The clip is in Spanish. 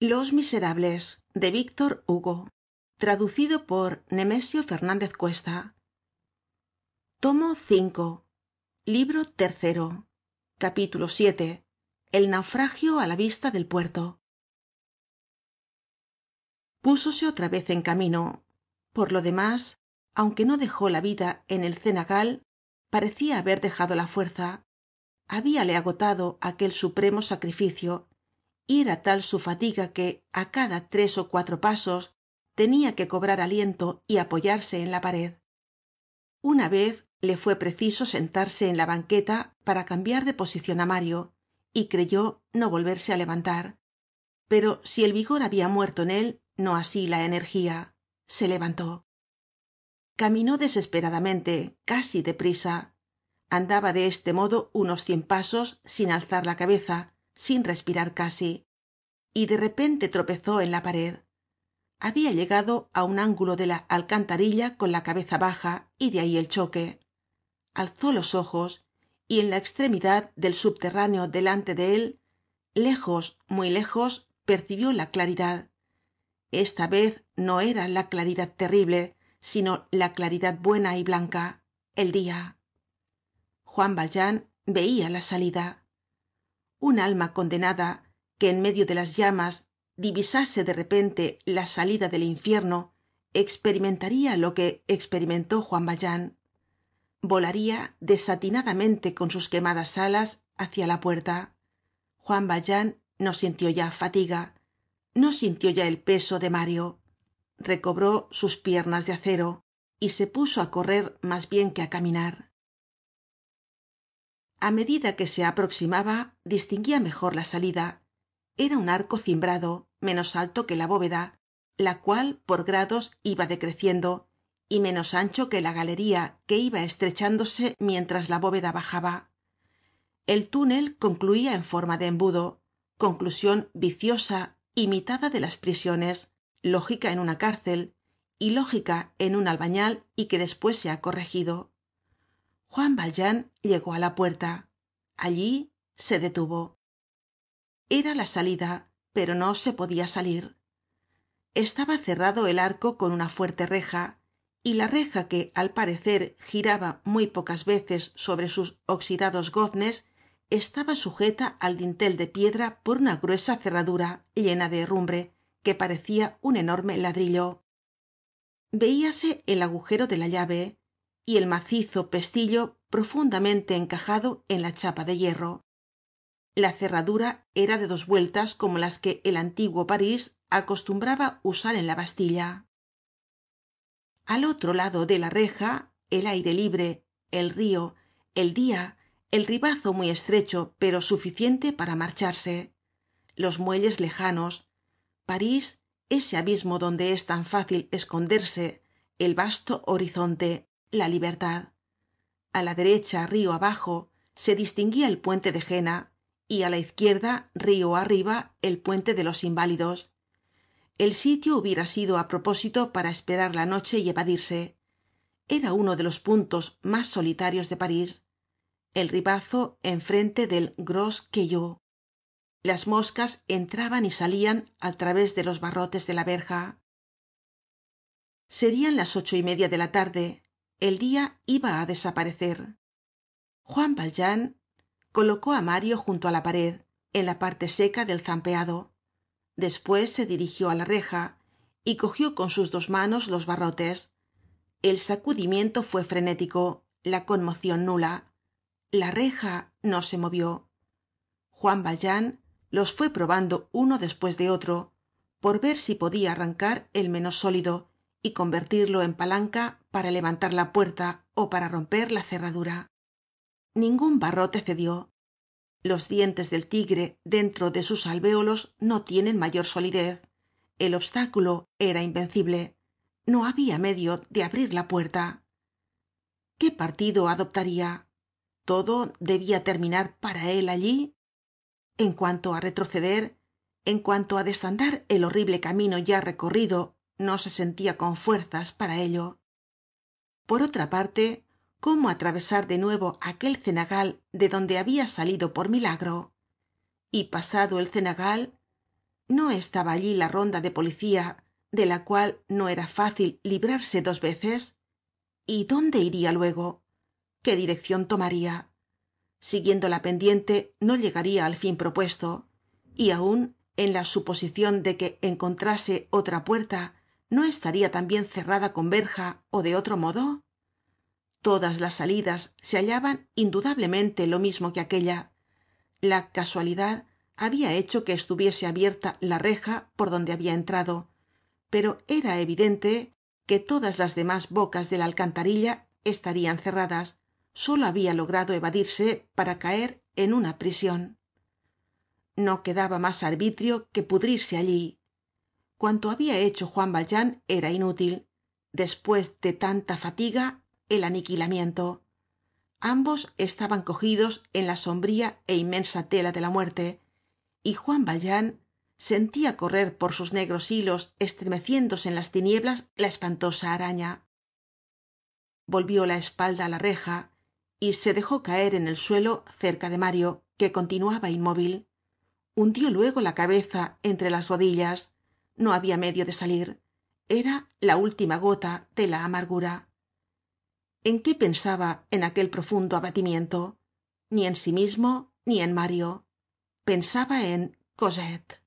los miserables de víctor hugo. Traducido por nemesio fernández cuesta. Tomo v libro tercero. Capítulo VII. el naufragio á la vista del puerto. Púsose otra vez en camino. Por lo demás aunque no dejó la vida en el cenagal parecía haber dejado la fuerza. Habíale agotado aquel supremo sacrificio y era tal su fatiga que á cada tres ó cuatro pasos tenía que cobrar aliento y apoyarse en la pared. Una vez le fue preciso sentarse en la banqueta para cambiar de posición á mario y creyó no volverse á levantar. Pero si el vigor había muerto en él no así la energía. Se levantó. Caminó desesperadamente casi de prisa andaba de este modo unos cien pasos sin alzar la cabeza sin respirar casi y de repente tropezó en la pared. Había llegado á un ángulo de la alcantarilla con la cabeza baja y de ahí el choque. Alzó los ojos y en la extremidad del subterráneo delante de él lejos muy lejos percibió la claridad. Esta vez no era la claridad terrible sino la claridad buena y blanca el día. Juan valjean veía la salida un alma condenada que en medio de las llamas divisase de repente la salida del infierno experimentaría lo que experimentó juan valjean. Volaría desatinadamente con sus quemadas alas hacia la puerta. Juan valjean no sintió ya fatiga no sintió ya el peso de mario. Recobró sus piernas de acero y se puso á correr más bien que á caminar a medida que se aproximaba distinguía mejor la salida. Era un arco cimbrado menos alto que la bóveda la cual por grados iba decreciendo y menos ancho que la galería que iba estrechándose mientras la bóveda bajaba. El túnel concluía en forma de embudo conclusión viciosa imitada de las prisiones lógica en una cárcel y lógica en un albañal y que después se ha corregido juan valjean llegó á la puerta. Allí se detuvo. Era la salida pero no se podía salir. Estaba cerrado el arco con una fuerte reja y la reja que al parecer giraba muy pocas veces sobre sus oxidados goznes estaba sujeta al dintel de piedra por una gruesa cerradura llena de herrumbre que parecía un enorme ladrillo. Veíase el agujero de la llave y el macizo pestillo profundamente encajado en la chapa de hierro. La cerradura era de dos vueltas como las que el antiguo parís acostumbraba usar en la bastilla. Al otro lado de la reja el aire libre el río el dia el ribazo muy estrecho pero suficiente para marcharse. Los muelles lejanos. París ese abismo donde es tan fácil esconderse el vasto horizonte la libertad. A la derecha río abajo se distinguía el puente de jena y á la izquierda río arriba el puente de los inválidos. El sitio hubiera sido á propósito para esperar la noche y evadirse. Era uno de los puntos más solitarios de parís. El ribazo enfrente del gros caillou las moscas entraban y salían al través de los barrotes de la verja. Serían las ocho y media de la tarde el dia iba á desaparecer. Juan valjean colocó á mario junto á la pared en la parte seca del zampeado. Despues se dirigió á la reja y cogió con sus dos manos los barrotes. El sacudimiento fue frenético la conmocion nula. La reja no se movió. Juan valjean los fue probando uno despues de otro por ver si podia arrancar el menos sólido y convertirlo en palanca para levantar la puerta ó para romper la cerradura. Ningun barrote cedió. Los dientes del tigre dentro de sus alvéolos no tienen mayor solidez. El obstáculo era invencible. No habia medio de abrir la puerta. Qué partido adoptaria todo debia terminar para él allí en cuanto á retroceder en cuanto á desandar el horrible camino ya recorrido no se sentia con fuerzas para ello. Por otra parte cómo atravesar de nuevo aquel cenagal de donde habia salido por milagro y pasado el cenagal no estaba allí la ronda de policía de la cual no era fácil librarse dos veces. Y dónde iría luego qué dirección tomaría siguiendo la pendiente no llegaría al fin propuesto. Y aun en la suposición de que encontrase otra puerta no estaría también cerrada con verja ó de otro modo todas las salidas se hallaban indudablemente lo mismo que aquella. La casualidad había hecho que estuviese abierta la reja por donde había entrado pero era evidente que todas las demás bocas de la alcantarilla estarían cerradas. Sólo había logrado evadirse para caer en una prisión. No quedaba más arbitrio que pudrirse allí cuanto había hecho juan valjean era inútil. Después de tanta fatiga el aniquilamiento. Ambos estaban cogidos en la sombría é inmensa tela de la muerte y juan valjean sentía correr por sus negros hilos estremeciéndose en las tinieblas la espantosa araña. Volvió la espalda á la reja y se dejó caer en el suelo cerca de mario que continuaba inmóvil. Hundió luego la cabeza entre las rodillas no había medio de salir. Era la última gota de la amargura. En qué pensaba en aquel profundo abatimiento ni en sí mismo ni en mario. Pensaba en cosette